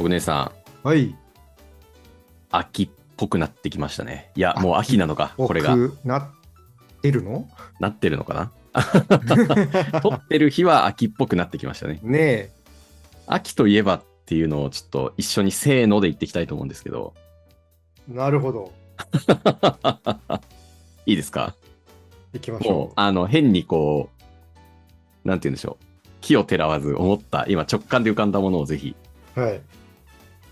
小舟さん、はい。秋っぽくなってきましたね。いや、もう秋なのか、これが。僕なってるの？なってるのかな？撮ってる日は秋っぽくなってきましたね。ね秋といえばっていうのをちょっと一緒にせーので言っていきたいと思うんですけど。え。なるほど。いいですか？行きましもうょ、あの、変にこう、なんて言うんでしょう。木をてらわず思った、今直感で浮かんだものをぜひ、う。はい。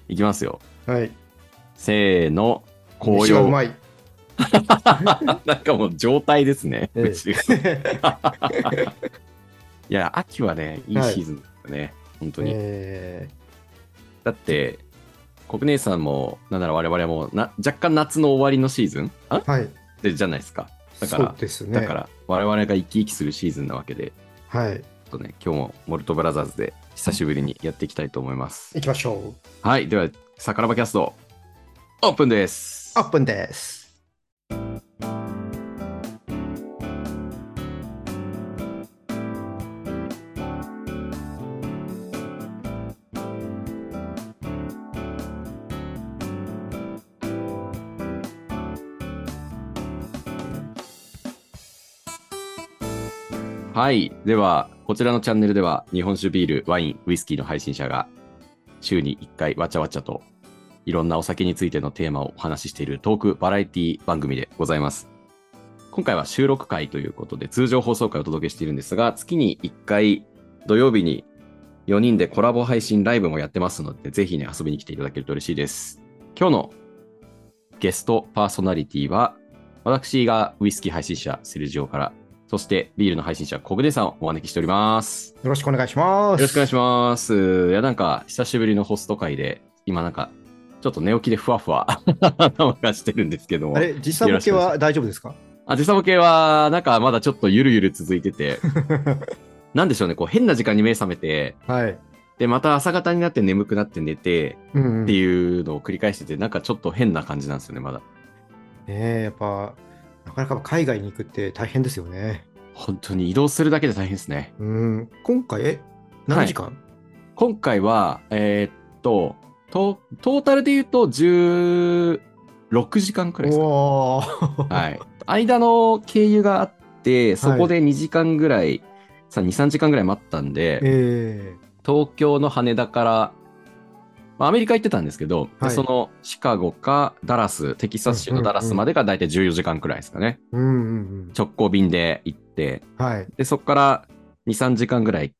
いきますよ。はい。せーの、紅葉。飯がうまい。なんかもう状態ですね。ええ いや、秋はね、いいシーズンですよね。本当に。えだって、国姉さんも、なんなら我々もな、若干夏の終わりのシーズン？あ？ーはい。でじゃないですか。だからそうですね。だから、我々が生き生きするシーズンなわけで、はい。ちょっとね、今日もモルトブラザーズで久しぶりにやっていきたいと思います。行きましょう。はい、では、さからばキャスト、オープンです。オープンです。はい。では、こちらのチャンネルでは、日本酒、ビール、ワイン、ウイスキーの配信者が、週に1回、わちゃわちゃと、いろんなお酒についてのテーマをお話ししているトークバラエティ番組でございます。今回は収録会ということで、通常放送会をお届けしているんですが、月に1回、土曜日に4人でコラボ配信ライブもやってますので、ぜひね、遊びに来ていただけると嬉しいです。今日のゲストパーソナリティは、私がウイスキー配信者、セルジオから、そしてビールの配信者、小暮さんをお招きしております。よろしくお願いします。よろしくお願いします。いや、なんか、久しぶりのホスト会で、今なんか、ちょっと寝起きでふわふわ 頭がしてるんですけども。あれ、時差ボケは大丈夫ですか？あ、時差ボケは、なんかまだちょっとゆるゆる続いてて、なんでしょうね、こう変な時間に目覚めて、はい。で、また朝方になって眠くなって寝てうん、うん。っていうのを繰り返してて、なんかちょっと変な感じなんですよね、まだ。ねえ、やっぱ、なかなか海外に行くって大変ですよね。本当に移動するだけで大変ですね。うん。今回、え、何時間、今回は、えーっと、トトータルで言うと16時間くらいですかねはい。間の経由があって、そこで2時間ぐらい、さ2、3時間ぐらい待ったんで、え東京の羽田から、まあアメリカ行ってたんですけど、ではいそのシカゴかダラス、テキサス州のダラスまでが大体14時間くらいですかね。ー、うんうんうん。直行便で行って、はい。で、そこから2、3時間ぐらい、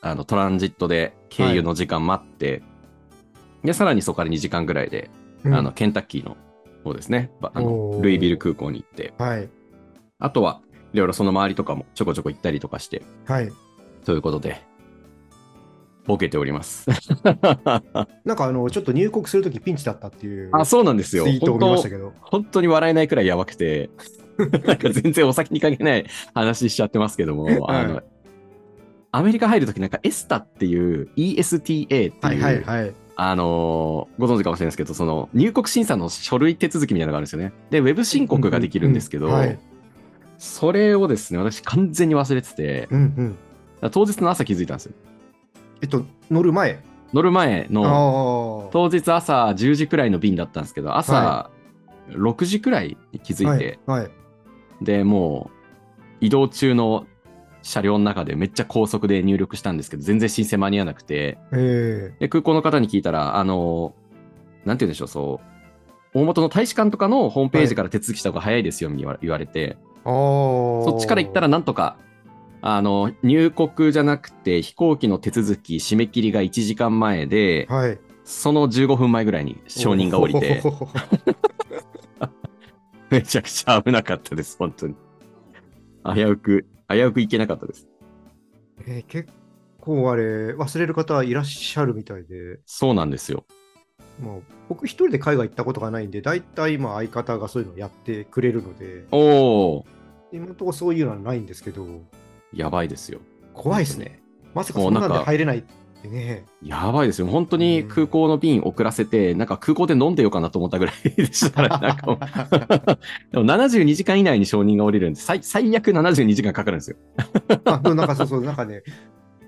あの、トランジットで経由の時間待って、で、さらにそこから2時間ぐらいで、うんあの、、ケンタッキーの方ですね、ばあのルイビル空港に行って、はい。あとは、いろいろその周りとかもちょこちょこ行ったりとかして、はい。ということで、ボケております。なんかあの、ちょっと入国するときピンチだったっていうあ、そうなんですよ。ツイートを本当見ましたけど。本当に笑えないくらいやばくて、なんか全然お酒に関係ない話しちゃってますけども、あの、アメリカ入るときなんかエスタっていう ESTA っていう、はいはいはい。あのーご存知かもしれないですけど、その入国審査の書類手続きみたいなのがあるんですよね。で、ウェブ申告ができるんですけど、うんうんうんはいそれをですね、私完全に忘れてて、うんうん。当日の朝気づいたんですよ。えっと、乗る前？乗る前あの、あ。当日朝10時くらいの便だったんですけど、朝は6時くらいに気づいて、はい。はい。で、もう移動中の車両の中でめっちゃ高速で入力したんですけど、全然申請間に合わなくて、えで空港の方に聞いたら、あの、なんて言うんでしょう、そう、大元の大使館とかのホームページから手続きした方が早いですよ、に言わ言われて。そっちから行ったらなんとか、あの、入国じゃなくて飛行機の手続き、締め切りが1時間前で、はい。その15分前ぐらいに承認が降りて、めちゃくちゃ危なかったです、本当に。危うく、危うく行けなかったです。えー結構あれ、忘れる方いらっしゃるみたいで、そうなんですよ。まあ、僕一人で海外行ったことがないんで、大体まあ相方がそういうのやってくれるので、おー、今のところそういうのはないんですけど、やばいですよ。怖いですね。まさかそんなんで入れないってね。やばいですよ。本当に空港の便遅らせて、なんか空港で飲んでようかなと思ったぐらいでしたら、なんかもう でも72時間以内に承認が降りるんで、最最悪72時間かかるんですよ。あなんかそうそう、なんかね、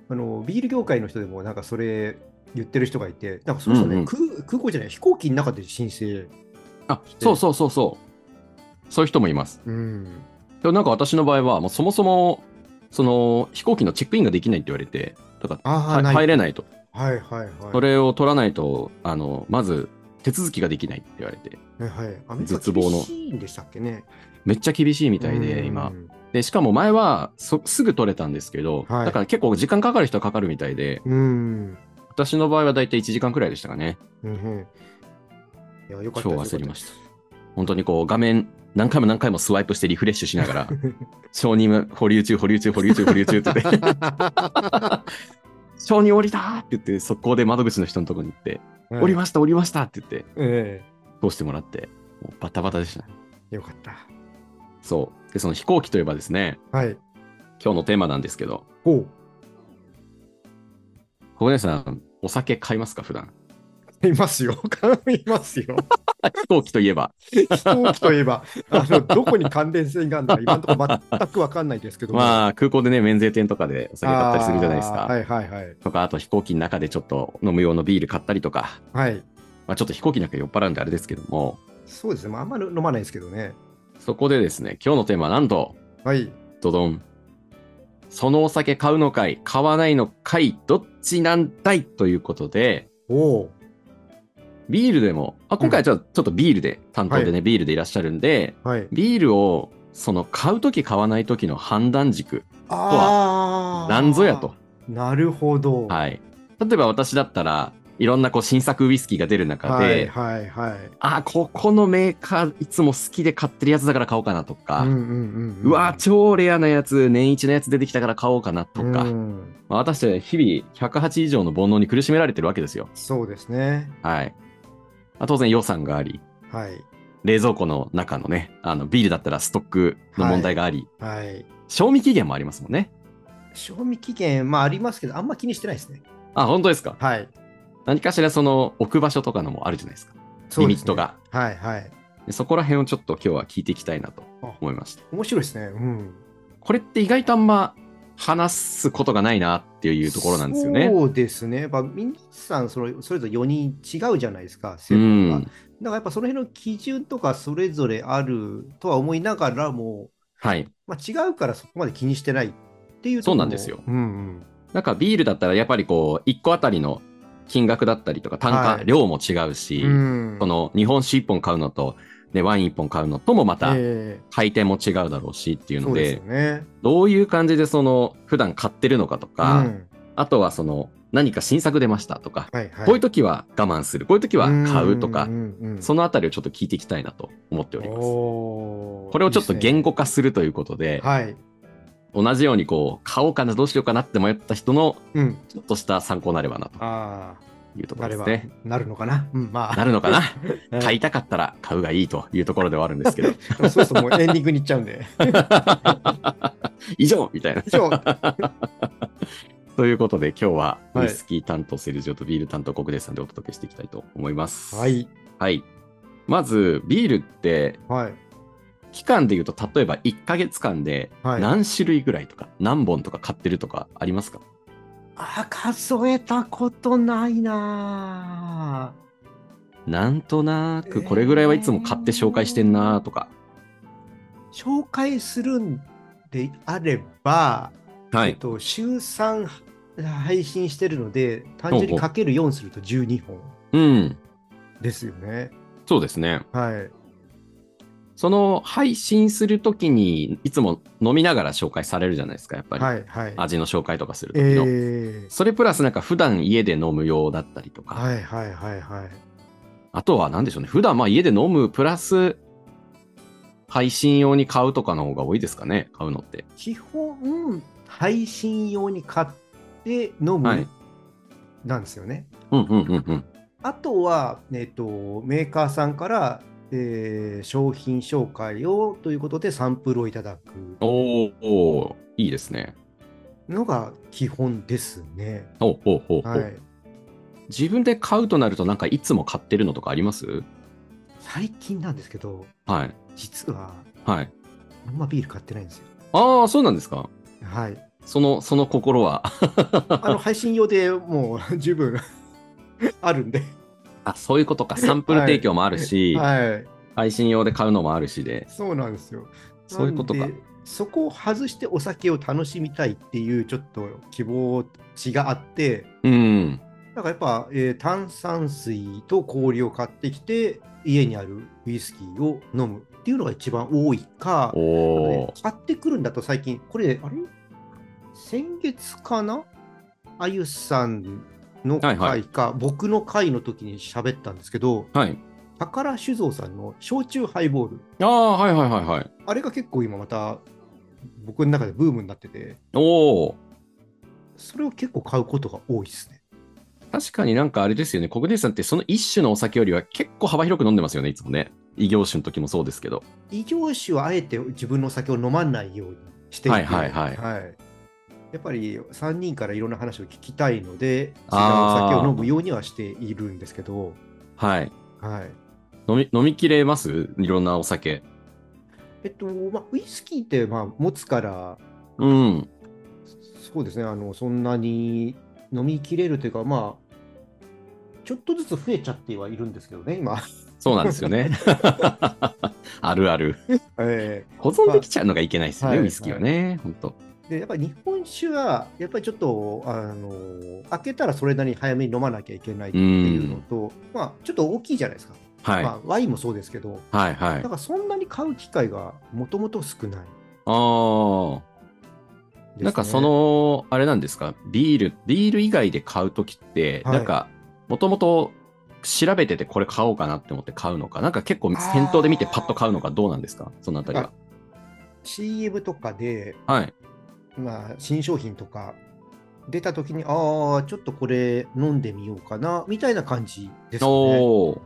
あのビール業界の人でもなんかそれ言ってる人がいて、なんかそね、うんうん空空港じゃない、飛行機の中で申請。あ、そうそうそうそう。そういう人もいます。うん。でもなんか私の場合は、もうそもそも、その飛行機のチェックインができないって言われて、だから。入れないと。はいはいはい。それを取らないと、あの、まず手続きができないって言われて、はい絶望の厳しいんでしたっけね。めっちゃ厳しいみたいで、うん今。。で、しかも前はそすぐ取れたんですけど、はいだから結構時間かかる人はかかるみたいで、うん。私の場合はだいたい1時間くらいでしたかね。うんうん。いや、よかった超焦りました。本当にこう画面何回も何回もスワイプしてリフレッシュしながら、承認保留中、保留中、保留中、保留中って言って、承認降りたーって言って、速攻で窓口の人のところに行って、降りました、降りましたって言って、え通してもらって、もうバタバタでしたね。えよかった。そう。で、その飛行機といえばですね、はい。今日のテーマなんですけど、ほう。小金さん、お酒買いますか、普段？いますよ。いますよ。飛行機といえば。飛行機といえば、あのどこに関連性があるのか、今のところ全く分かんないですけども。まあ、空港でね、免税店とかでお酒買ったりするじゃないですか。はいはいはい。とか、あと飛行機の中でちょっと飲む用のビール買ったりとか、はい。まあ、ちょっと飛行機なんか酔っ払うんであれですけども、そうですね。まあ、あんまり飲まないですけどね。そこでですね、今日のテーマはなんと、はい。ドドン。そのお酒買うのかい、買わないのかい、どっちなんだい？ということで、おお。ビールでも、あ今回はちょっとビールで、担当でね、ビールでいらっしゃるんで、はい。ビールをその買うとき買わないときの判断軸、ああ。なんぞやと。。なるほど。はい。例えば私だったらいろんなこう新作ウイスキーが出る中で、はいはいはい。あここのメーカーいつも好きで買ってるやつだから買おうかなとか、うんうんうんうわ超レアなやつ年一のやつ出てきたから買おうかなとか、うんまあ私たちは日々108以上の煩悩に苦しめられてるわけですよ。そうですね。はい。まあ当然予算があり、はい。冷蔵庫の中のね、あのビールだったらストックの問題があり、はい。賞味期限もありますもんね。賞味期限、まあありますけど、あんま気にしてないですね。あ、本当ですか？はい。何かしらその置く場所とかのもあるじゃないですか。そうですねリミット。が。はいはい。でそこら辺をちょっと今日は聞いていきたいなと思いました。面白いですね。うん。これって意外とあんま話すことがないなっていうところなんですよね。そうですね。まあ、皆さんそれ、それぞれ4人違うじゃないですか、う専門が。ん。だからやっぱその辺の基準とかそれぞれあるとは思いながらも、はい。まあ、違うからそこまで気にしてないっていうとそうなんですようんうん。なんかビールだったらやっぱりこう、1個あたりの金額だったりとか単価、はい量も違うし、うんその日本酒1本買うのと、ね、ワイン1本買うのともまたえ回転も違うだろうしっていうので、えそうですよね。どういう感じでその普段買ってるのかとか、うんあとはその何か新作出ましたとか、はいはい、こういう時は我慢する、こういう時は買うとか、んうんうんそのあたりをちょっと聞いていきたいなと思っております。これをちょっと言語化するということで、はい。同じようにこう、買おうかな、どうしようかなって迷った人のうん。ちょっとした参考になればなとあいうところですね。なるのかな？うん、まあ。なるのかな？は い買いたかったら買うがいいというところではあるんですけど、そうそう、もうエンディングに行っちゃうんで。以上みたいな。以上。ということで今日ははいウイスキー担当セルジオとビール担当国出さんでお届けしていきたいと思います。はい。はい。まず、ビールってはい。期間で言うと、例えば1ヶ月間ではい何種類ぐらいとか、何本とか買ってるとかありますか？あ、数えたことないななんとなくこれぐらいはいつも買って紹介してんなとか。ぁ紹介するんであれば、はい。えっと、週3配信してるので、単純にかける4すると12本うん。ですよね。そうですね。はい。その配信するときにいつも飲みながら紹介されるじゃないですか、やっぱり。はい。はい。味の紹介とかするときの。えそれプラスなんか普段家で飲む用だったりとー、か。はいはいはいはい。あとは何でしょうね。普段まあ家で飲むプラス配信用に買うとかの方が多いですかね、買うのって。基本、配信用に買って飲む、はいなんですよね。うんうんうんうん。あとは、えっと、メーカーさんから、えー商品紹介をということでサンプルをいただくおーおーいいですね。のが基本ですね。ほうほうほうほう。はい、自分で買うとなるとなんかいつも買ってるのとかあります？最近なんですけど、はい。実ははい。あんまビール買ってないんですよ。ああ、そうなんですか。はい。その、その心は？あの配信用でもう十分 あるんで。あ、そういうことか。サンプル提供もあるし、はい。配信用で買うのもあるしで、そうなんですよ。そういうことか。そこを外してお酒を楽しみたいっていうちょっと希望値があって、うん。だからやっぱ、えー炭酸水と氷を買ってきて、家にあるウイスキーを飲むっていうのが一番多いか、おー。買ってくるんだと最近、これ、あれ？先月かな？あゆさんのはいは回か、僕の回の時に喋ったんですけど、はい。宝酒造さんの焼酎ハイボール、ああ、はいはいはいはい。あれが結構今また僕の中でブームになってて、おお。それを結構買うことが多いですね。確かになんかあれですよね。国根さんってその一種のお酒よりは結構幅広く飲んでますよね、いつもね。異業種の時もそうですけど。異業種はあえて自分のお酒を飲まないようにしていて、はいはいはいやっぱり3人からいろんな話を聞きたいので、お酒を飲むようにはしているんですけど、はい。はい。飲み、飲みきれます？いろんなお酒。えっと、まあ、ウイスキーって、まあ、持つから、うん。そうですね、あの、そんなに飲みきれるというか、まあ、ちょっとずつ増えちゃってはいるんですけどね、今。そうなんですよね。あるある。え保存できちゃうのがいけないですよね、はいウイスキーはね。本当。ーで、やっぱり日本酒は、やっぱりちょっと、あの、開けたらそれなりに早めに飲まなきゃいけないっていうのと、まあ、ちょっと大きいじゃないですか。はい。まあ、ワインもそうですけど、はいはいだ。からそんなに買う機会がもともと少ない、あなんかそ、の、あれなんですか、ビール、ビール以外で買うときって、はいなんか、もともと調べててこれ買おうかなって思って買うのか、なんか結構店頭で見てパッと買うのかどうなんですか？そのあたりは。CM とかで、はい。まあ、新商品とか出たときに、ああ、ちょっとこれ飲んでみようかな、みたいな感じですね。おお。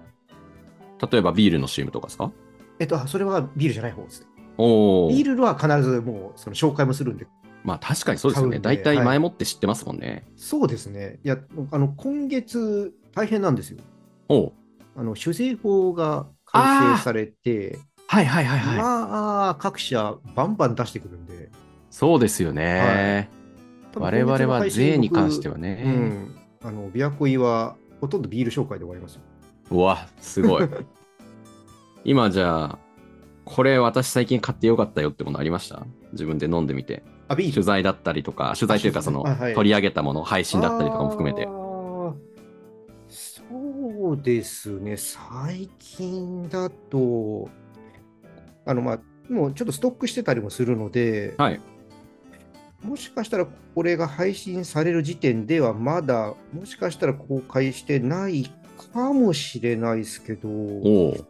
例えばビールの CM とかですか？えっと、それはビールじゃない方ですね。おお。ビールは必ずもうその紹介もするんで、まあ確かにそうですよね。大体前もって知ってますもんね。そうですね。いや、あの今月、大変なんですよ。おうあの酒税法が改正されて、はいはいはいはい。まあ、各社、バンバン出してくるんで、そうですよね。多分我々は税に関してはうね。ん、あの、琵琶湖井はほとんどビール紹介で終わりますよ。うわ、すごい。今じゃあ、これ私最近買ってよかったよってものありました？自分で飲んでみて。あ、ビール？取材だったりとか、取材というかその、あはい取り上げたもの、配信だったりとかも含めてそうですね、最近だと、あの、まあ、もうちょっとストックしてたりもするので、はい。もしかしたらこれが配信される時点ではまだ、もしかしたら公開してないかもしれないですけど。そ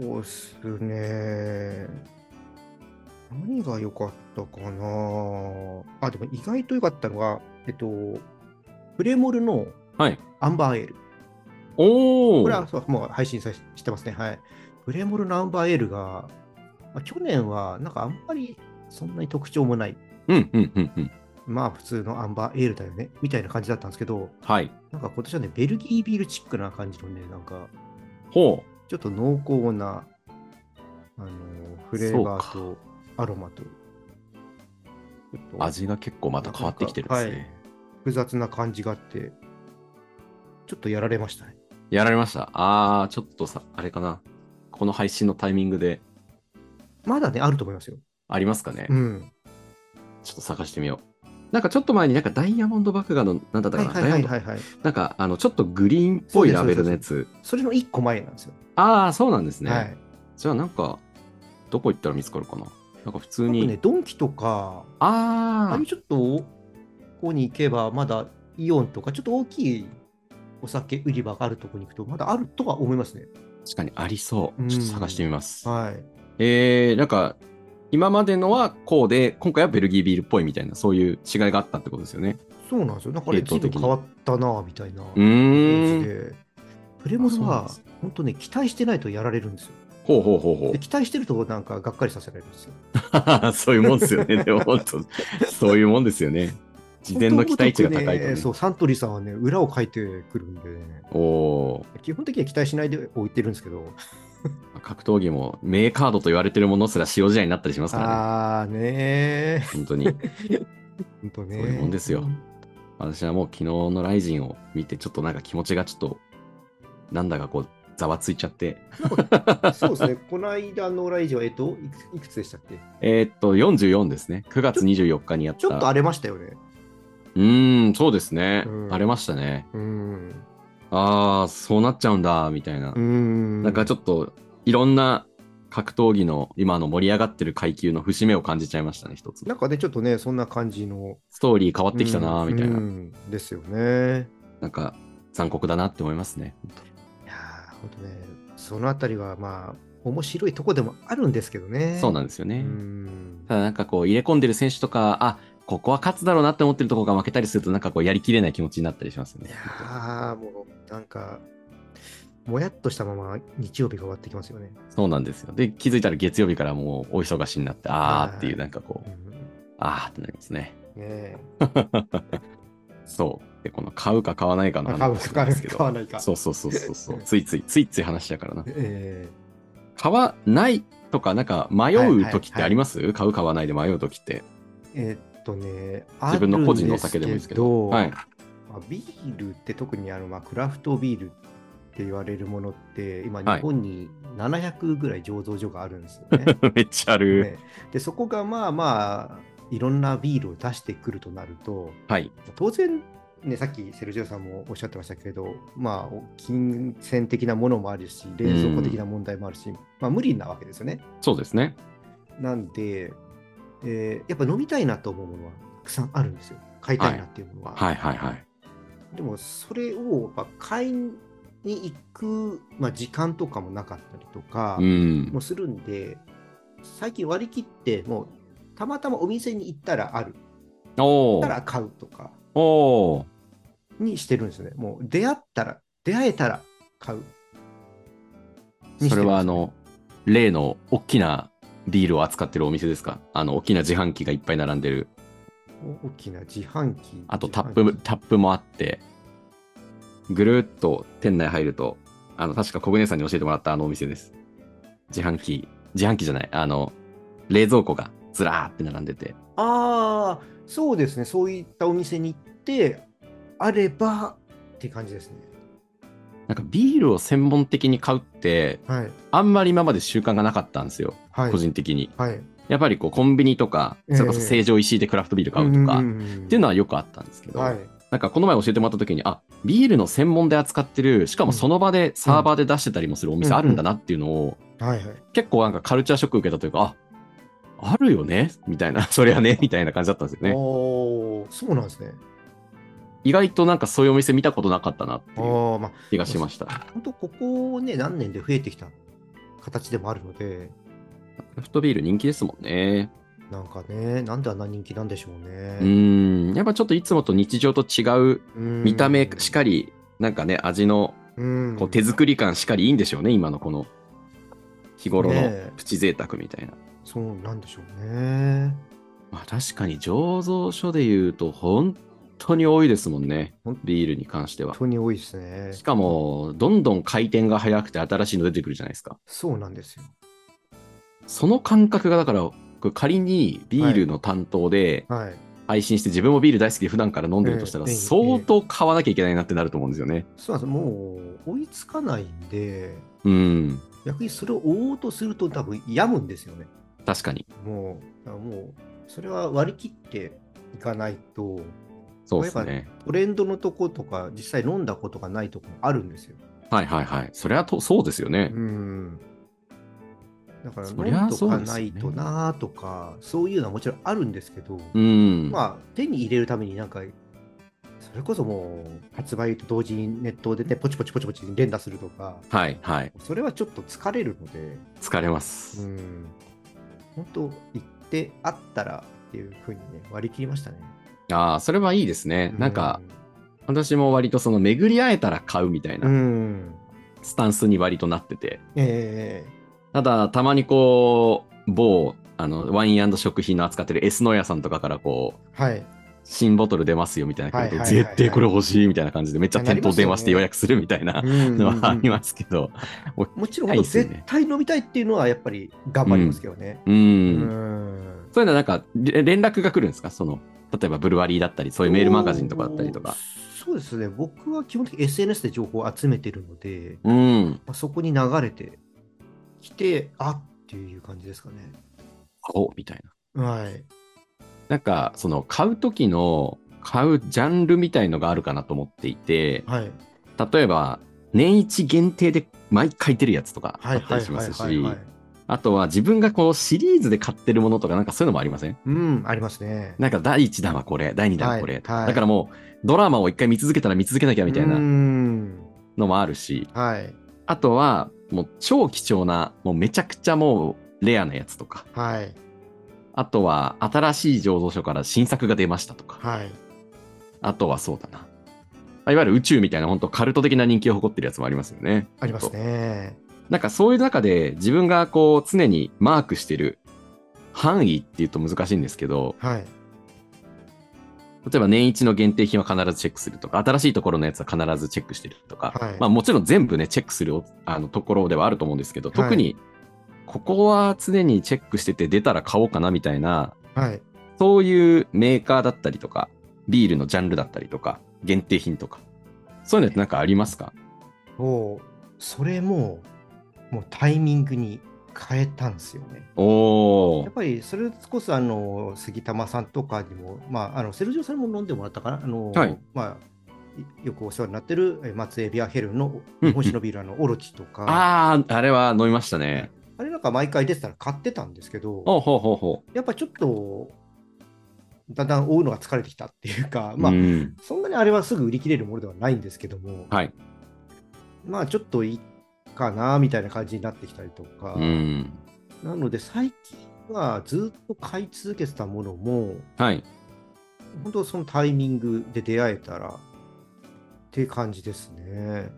うっすね。何が良かったかなあ、でも意外と良かったのが、えっと、プレモルのはい。アンバーエール。おお。これはそうもう配信さしてますね。はい。プレモルのアンバーエールが、まあ、去年はなんかあんまりそんなに特徴もない。うんうんうんうん。まあ普通のアンバーエールだよね。みたいな感じだったんですけど、はい。なんか今年はね、ベルギービールチックな感じのね、なんかほちょっと濃厚な、あのフレーバーとアロマと、ちょっう。と味が結構また変わってきてるんですね。はい複雑な感じがあって、ちょっとやられましたね。やられました？あー、ちょっとさ、あれかな。この配信のタイミングでまだね、あると思いますよ。ありますかね？うん。ちょっと探してみよう。なんかちょっと前になんかダイヤモンド麦芽の、なんだったかな、ダイヤモンド。なんかあのちょっとグリーンっぽいラベルのやつ。それの1個前なんですよ。ああ、そうなんですね。はい。じゃあなんか、どこ行ったら見つかるかな？なんか普通に。ね、ドンキとか、ああああいう、ちょっと、ここに行けば、まだイオンとか、ちょっと大きいお酒売り場があるところに行くと、まだあるとは思いますね。確かにありそう。うんちょっと探してみます。はい。えー、なんか、今までのはこうで、今回はベルギービールっぽいみたいな、そういう違いがあったってことですよね。そうなんですよ。なんかあれ、系統的に随分変わったな、みたいなう感。じで。プレモルは本当ね、期待してないとやられるんですよ。ほうほうほうほで期待してると、なんか、がっかりさせられるんですよ。う。そういうもんですよね。でも本当、そういうもんですよね。事前の期待値が高いと、ねね、そう、サントリーさんはね、裏を書いてくるんでね。おお。基本的には期待しないで置いてるんですけど。格闘技も名カードと言われてるものすら使用試合になったりしますからね。ああね本当に。本当ね。そういうもんですよ。私はもう昨日のライジンを見て、ちょっとなんか気持ちがちょっと、なんだかこう、ざわついちゃって。そうですね。この間のライジンは、えっと、いくつでしたっけ？えーっと、44ですね。9月24日にやった。ちょっと荒れましたよね。うーん、そうですね。うん荒れましたね。うん。ああ、そうなっちゃうんだ、みたいな。うん。なんかちょっと、いろんな格闘技の今の盛り上がってる階級の節目を感じちゃいましたね、一つ。なんかね、ちょっとね、そんな感じの。ストーリー変わってきたな、みたいな。うんですよね。なんか、残酷だなって思いますね。いやー、ほんとね、そのあたりはまあ、面白いとこでもあるんですけどね。そうなんですようね。ん。ただなんかこう入れ込んでる選手とか、あここは勝つだろうなって思ってるところが負けたりすると、なんかこうやりきれない気持ちになったりしますよねい。やー、もう、なんか、もやっとしたまま日曜日が終わってきますよね。そうなんですよ。で、気づいたら月曜日からもうお忙しになって、あーっていう、なんかこう、うんあーってなりますね。ね そう。で、この買うか買わないかのえ。買う話かなんですけど。買わないか。そうそうそうそうそう。ついつい、ついつい話しちゃうからな。え買わないとか、なんか迷う時ってあります、買う買わないで迷う時って。ーえーっとね、自分の個人のお酒でもいいですけど。はい。まあ、ビールって特にあの、まあ、クラフトビールって言われるものって、今、はい日本に700ぐらい醸造所があるんですよね。めっちゃある。ねで、そこがまあまあ、いろんなビールを出してくるとなると、はい。当然、ね、さっきセルジオさんもおっしゃってましたけど、まあ、金銭的なものもあるし、冷蔵庫的な問題もあるし、まあ、無理なわけですよね。そうですね。なんで、えーやっぱ飲みたいなと思うものはたくさんあるんですよ。買いたいなっていうものは。はいはいはい。でも、それをやっぱ買いに行く、まあ、時間とかもなかったりとかうんも。するんで、最近割り切って、もうたまたまお店に行ったらある、おーたら買うとかにしてるんですよね。もう出会ったら、出会えたら買う。にしてるんですそよれはあの、例の大きなビールを扱ってるお店ですか？あの、大きな自販機がいっぱい並んでる。大きな自販機？あとタップ、タップもあって、ぐるーっと店内入ると、あの、確か小舟さんに教えてもらったあのお店です。自販機、自販機じゃない、あの、冷蔵庫がずらーって並んでて。ああ、そうですね。そういったお店に行って、あればって感じですね。なんかビールを専門的に買うって、はい。あんまり今まで習慣がなかったんですよ。はい。個人的に。はい。やっぱりこうコンビニとか、それこそ成城石井でクラフトビール買うとか、っっていうのはよくあったんですけど、はい。なんかこの前教えてもらった時に、あ、ビールの専門で扱ってる、しかもその場でサーバーで出してたりもするお店あるんだなっていうのを。結構なんかカルチャーショック受けたというか、あ、あるよね？みたいな、そりゃね？みたいな感じだったんですよね。そうなんですね。意外となんかそういうお店見たことなかったなっていうああ、まあ、気がしました。本当ここね、何年で増えてきた形でもあるので、クラフトビール人気ですもんね。なんかね、なんであんな人気なんでしょううね。ーん。やっぱちょっといつもと日常と違ううん見た目しかり、なんかね、味のうんこう手作り感しかりいいんでしょうね、今のこの日頃のプチ贅沢みたいな。そうなんでしょうね。まあ確かに醸造所で言うと本当に多いですもんね。ビールに関しては本。当に多いですね。しかも、どんどん回転が速くて新しいの出てくるじゃないですか。そうなんですよ。その感覚がだから、仮にビールの担当ではい。配信して自分もビール大好きで普段から飲んでるとしたらええ相当買わなきゃいけないなってなると思うんですよね。そうなんです。もう追いつかないんで、うん。逆にそれを追おうとすると多分病むんですよね。確かに。もう、もう、それは割り切っていかないと、そうですね。トレンドのとことか、実際飲んだことがないとこもあるんですよ。はいはいはい。それはとそうですよね。うん。だから、飲んとかないとなーとか、そういうのはもちろんあるんですけど、うん。まあ、手に入れるためになんか、それこそもう、発売と同時にネットでね、ポチポチポチポチ連打するとか、はいはい。それはちょっと疲れるので、疲れます。うん。本当、行ってあったらっていうふうにね、割り切りましたね。ああ、それはいいですね。なんか、私も割とその巡り会えたら買うみたいうん、なうん。スタンスに割となってて。えただ、たまにこう、某、あの、ワイン食品の扱ってる S ノ屋さんとかからこう、えはい。新ボトル出ますよみたいな来ると、はいはいはいはい絶対これ欲しいみたいな感じで、めっちゃ店頭電話して予約するみたいなうんのはありますけど、もちろん、絶対飲みたいっていうのはやっぱり頑張りますけどね。うん、うんそういうのはなんかれ連絡が来るんですか？その、例えばブルワリーだったり、そういうメールマガジンとかだったりとか。そうですね、僕は基本的に SNS で情報を集めてるので、うん。まあ、そこに流れてきて、あっていう感じですかね。おみたいな。はい。なんか、その、買う時の、買うジャンルみたいのがあるかなと思っていて、はい。例えば、年一限定で毎回出るやつとかあはい。ったりしますしはい、あとは自分がこうシリーズで買ってるものとかなんかそういうのもありません？うん、ありますね。なんか第1弾はこれ、第2弾はこれ、はいはいだからもうドラマを一回見続けたら見続けなきゃみたいうなんのもあるし、はい。あとはもう超貴重な、もうめちゃくちゃもうレアなやつとか、はい。あとは新しい醸造所から新作が出ましたとか、はい。あとはそうだな。いわゆる宇宙みたいな本当カルト的な人気を誇ってるやつもありますよね。ありますね。なんかそういう中で自分がこう常にマークしてる範囲っていうと難しいんですけど、はい。例えば年一の限定品は必ずチェックするとか、新しいところのやつは必ずチェックしてるとか、はいまあもちろん全部ね、チェックするあのところではあると思うんですけど、特にここは常にチェックしてて出たら買おうかなみたいな、はい。そういうメーカーだったりとか、ビールのジャンルだったりとか、限定品とか、そういうのってなんかありますか？もう、それも、もうタイミングに変えたんですよね。やっ。ぱりそれこそあの杉玉さんとかにも、まあ、あのセルジオさんにも飲んでもらったかな、あのはいまあ、いよくお世話になってるえ松江ビアヘルのうん日本酒のビール、あのオロチとか、あああ、あれは飲みましたね。れなんか毎回出てたら買ってたんですけど、ほうほうほうほやっぱちょっとだんだん追うのが疲れてきたっていうか、う。まあ、うんそんなにあれはすぐ売り切れるものではないんですけども、はい。まあちょっといいかなみたいな感じになってきたりとか、うん。なので最近はずっと買い続けてたものも、はい。本当そのタイミングで出会えたらっていう感じですね。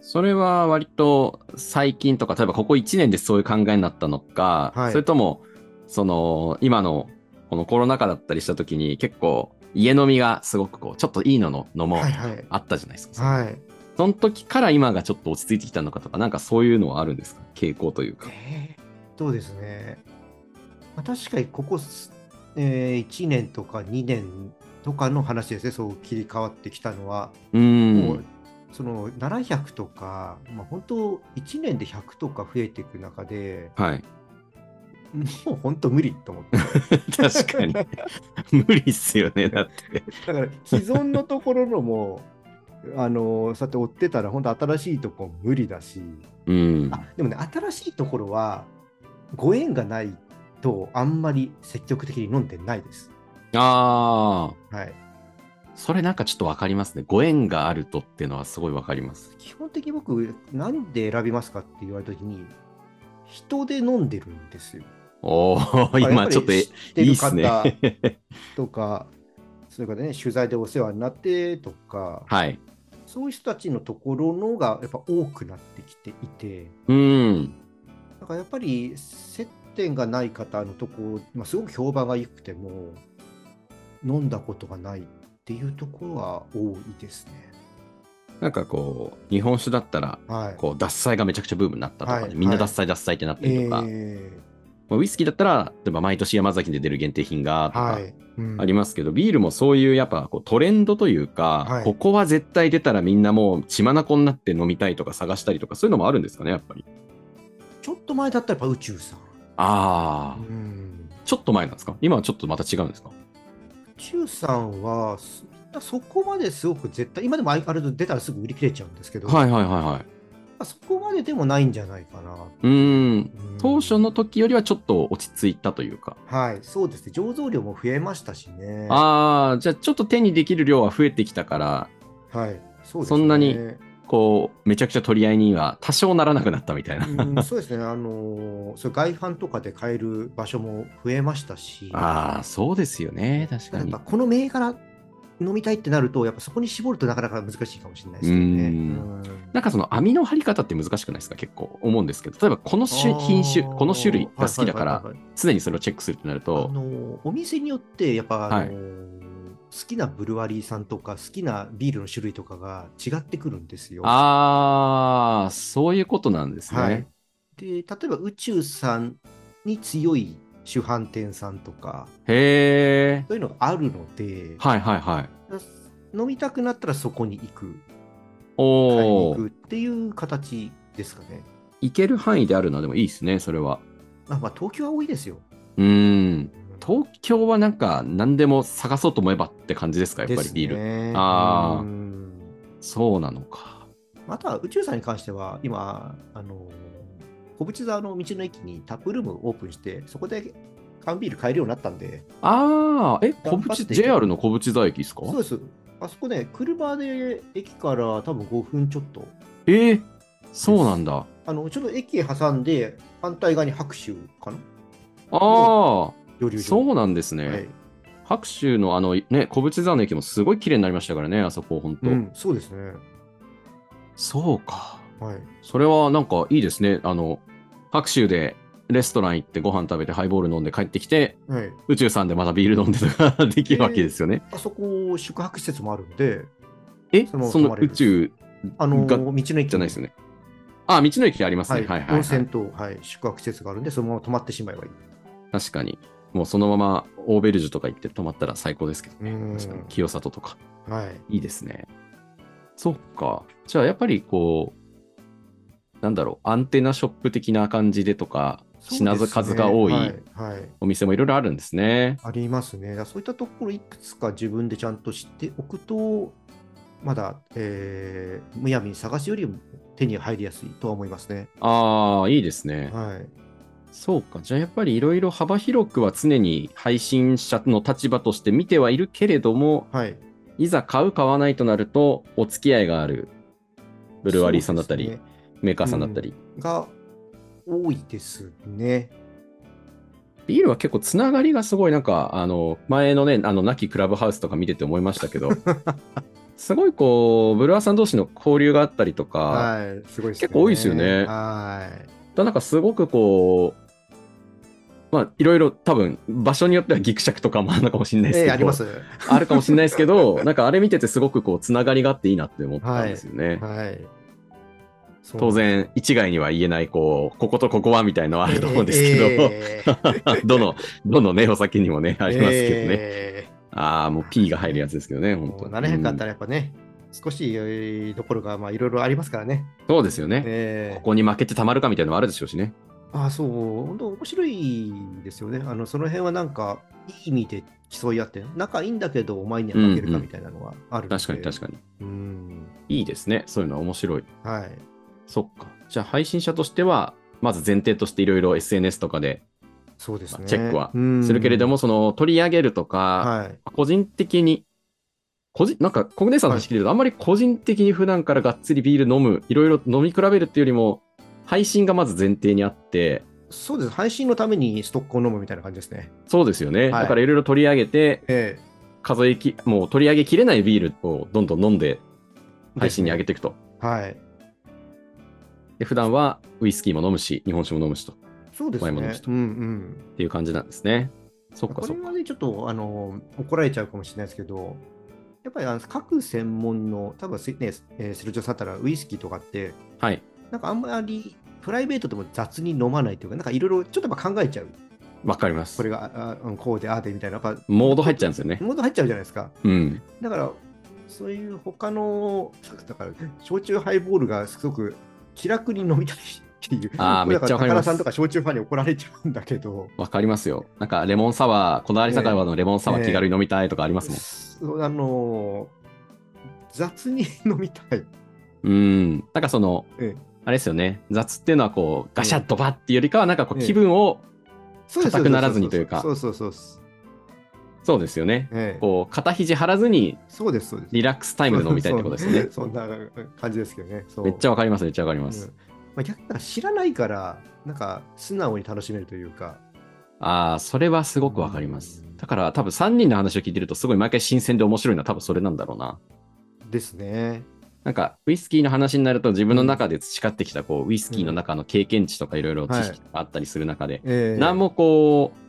それは割と最近とか、例えばここ1年でそういう考えになったのか、はいそれとも、その、今のこのコロナ禍だったりした時に結構家飲みがすごくこう、ちょっといいのの飲もうはいはい。あったじゃないですか。はい。その時から今がちょっと落ち着いてきたのかとか、なんかそういうのはあるんですか？傾向というか。えーっとですね、まあ、確かにここ、えー1年とか2年とかの話ですね、そう切り替わってきたのは。う。もうんその700とか、まあ、本当1年で100とか増えていく中で、はい。もう本当無理と思って。確かに。無理っすよね、だって。だから既存のところのも、あのそうやって追ってたら、本当新しいとこ無理だし、うん。あでもね、新しいところは、ご縁がないと、あんまり積極的に飲んでないです。ああ。はい、それなんかちょっとわかりますね。ご縁があるとっていうのはすごいわかります。基本的に僕、なんで選びますかって言われたときに、人で飲んでるんですよ。おお、今ちょっといいっすね。方とか、それからね、取材でお世話になってとか、はい。そういう人たちのところのがやっぱ多くなってきていて、うん。だからやっぱり接点がない方のところ、まあ、すごく評判が良くても、飲んだことがないっていうところは多いですね。なんかこう、日本酒だったら、はい。こう、獺祭がめちゃくちゃブームになったとかね、はいみんな獺祭獺祭ってなったりとか、えまあウイスキーだったら、例えば毎年山崎で出る限定品がとかーはい。うん。ありますけど、ビールもそういうやっぱこうトレンドというか、はい。ここは絶対出たらみんなもう血眼になって飲みたいとか探したりとか、そういうのもあるんですかね、やっぱり。ちょっと前だったらやっぱ宇宙さん。ああ、うん。ちょっと前なんですか？今はちょっとまた違うんですか？宇宙さんはそそこまですごく絶対、今でもあれ出たらすぐ売り切れちゃうんですけど、はいはいはいはい。そこまででもないんじゃないかな。うーん。うん当初の時よりはちょっと落ち着いたというか。はい、そうですね。醸造量も増えましたしね。ああ、じゃあちょっと手にできる量は増えてきたから、はい、そうですね。そんなにこう、めちゃくちゃ取り合いには多少ならなくなったみたいな。うん、そうですね。あのーそう外販とかで買える場所も増えましたし、ああ、そうですよね。確かに。この銘柄飲みたいってなると、やっぱそこに絞るとなかなか難しいかもしれないですけどね。うん。うん。なんかその網の張り方って難しくないですか？結構思うんですけど、例えばこの種品種、この種類が好きだから常にそれをチェックするってなるあと、のお店によってやっぱ、あのはい。きなブルワリーさんとか好きなビールの種類とかが違ってくるんですよ。ああ、そういうことなんですね。はい、で例えば宇宙さんに強い主販店さんとかへえ。そういうのがあるので、はいはいはい。飲みたくなったらそこに行く買いにおお行く。っていう形ですかね。行ける範囲であるのはでもいいですね、それは。あまあ東京は多いですよ。うーん。東京はなんか何でも探そうと思えばって感じですか、やっぱりビール。ルあーうんそうなのか。あとは宇宙さんに関しては、今、あの小淵沢の道の駅にタップルームオープンして、そこで缶ビール買えるようになったんで、ああ、え、小淵、JR の小淵沢駅ですか？そうです。あそこね、車で駅から多分5分ちょっと。えー、そうなんだ。あのちょっと駅挟んで、反対側に白州かな？ああ。そうなんですね。はい白州のあのね、小淵沢の駅もすごい綺麗になりましたからね、あそこ、本当、うん、そうですね。そうか。はい。それはなんかいいですね。あの、白州でレストラン行ってご飯食べてハイボール飲んで帰ってきて、はい、宇宙さんでまたビール飲んでとかできるわけですよね。あそこ、宿泊施設もあるんで、え、その宇宙あのが道の駅じゃないですよね。あ、道の駅ありますね。はいはいはい、はい温泉と、はい、宿泊施設があるんで、そのまま泊まってしまえばいい。確かに。もうそのままオーベルジュとか行って泊まったら最高ですけどね。うん確かに。清里とか。はい。いいですね。そっか。じゃあやっぱりこう、なんだろう、アンテナショップ的な感じでとか、品数が多いお店もいろいろあるんですね。ありますね。そういったところいくつか自分でちゃんと知っておくと、まだ、えーむやみに探すよりも手に入りやすいとは思いますね。ああ、いいですね。はい。そうか。じゃあやっぱりいろいろ幅広くは常に配信者の立場として見てはいるけれども、はい。いざ買う、買わないとなると、お付き合いがあるブルワリーさんだったり、メーカーさんだったり、が多いですね。ビールは結構つながりがすごい、なんか、あの、前のね、あの、亡きクラブハウスとか見てて思いましたけど、すごいこう、ブルワーさん同士の交流があったりとか、はい。すごいね。結構多いですよねはい。なんかすごくこう、まあ、いろいろ多分、場所によってはギクシャクとかもあるのかもしれないですけど、えーあります。あるかもしれないですけど、なんかあれ見ててすごくこう、つながりがあっていいなって思ったんですよね。はい。そう当然、一概には言えない、こう、こことここはみたいのはあると思うんですけど、えー どの、どのね、お酒にもね、ありますけどね。えああ、もう P が入るやつですけどね、ー本当もう700あったら、らやっぱね、少しえーところがまあいろいろありますからね。そうですよね。えーここに負けてたまるかみたいなのもあるでしょうしね。あそう、本当面白いですよね。あのその辺はなんか、いい意味で競い合って、仲いいんだけど、お前には負けるかみたいなのはあるので、確かに確かに。うん。いいですね。そういうのは面白い。はい。そっか。じゃあ配信者としては、まず前提としていろいろ SNS とかでそうですね。チェックはうんするけれども、その取り上げるとか、はい。個人的に、個人なんか、コグネさんの話聞いてると、あんまり個人的に普段からがっつりビール飲む、いろいろ飲み比べるっていうよりも、配信がまず前提にあって、そうです。配信のためにストックを飲むみたいな感じですね。そうですよね。はいだからいろいろ取り上げて、え数えき、もう取り上げきれないビールをどんどん飲んで、配信に上げていくと。えはい。で普段はウイスキーも飲むし、日本酒も飲むしと。っそうですねワインも飲む。人うんうん。ていう感じなんですね。そっかこそっか。れはね、ちょっとあの怒られちゃうかもしれないですけど、やっぱりあの各専門の、多分ね、えーセルジョさんだったらウイスキーとかって、はい。なんかあんまりプライベートでも雑に飲まないというか、なんかいろいろちょっとやっぱ考えちゃう。わかりますこ。れがああこうでああでみたいな。やっぱモード入っちゃうんですよね。モード入っちゃうじゃないですか。うん。だから、そういう他の、だから、焼酎ハイボールがすごく気楽に飲みたいっていう。あーめっちゃわかります高田さんとか焼酎ファンに怒られちゃうんだけど、わかりますよ。なんか、レモンサワー、こだわり酒場のレモンサワー気軽に飲みたいとかありますもん。あの雑に飲みたい。うん。なんかその、ええあれですよね。雑っていうのはこう、ガシャッとバッっていうよりかは、なんかこう、ええ気分を、硬くならずにというかそうそうそうそう。ですよね。ええこう、肩肘張らずに、そうです、そうです。リラックスタイムで飲みたいってことですよね。そんな感じですけどね。めっちゃわかります、めっちゃわかります。うんまあ、逆に知らないから、なんか素直に楽しめるというか。ああ、それはすごくわかります。だから多分3人の話を聞いてるとすごい毎回新鮮で面白いのは多分それなんだろうな。ですね。なんかウイスキーの話になると自分の中で培ってきたこうウイスキーの中の経験値とかいろいろ知識があったりする中で、ええ何もこう、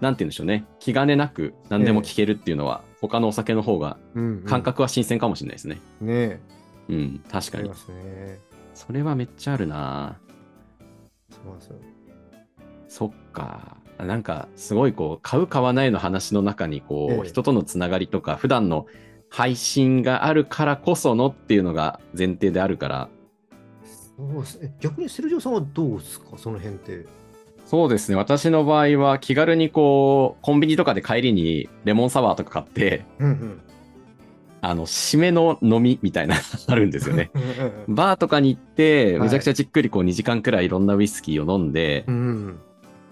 なんて言うんでしょうね、気兼ねなく何でも聞けるっていうのは他のお酒の方がうんうん感覚は新鮮かもしれないですね。ねうん、確かにね。それはめっちゃあるなそうなんですよ。そっか。なんか、すごいこう、買う買わないの話の中に、こう、ええ人とのつながりとか、普段の配信があるからこそのっていうのが前提であるから、そうですね。逆にセルジオさんはどうですか、その辺って。そうですね。私の場合は気軽にこう、コンビニとかで帰りにレモンサワーとか買って、うんうん。あの、締めの飲みみたいな あるんですよね。バーとかに行って、はいめちゃくちゃじっくりこう2時間くらいいろんなウイスキーを飲んで、うん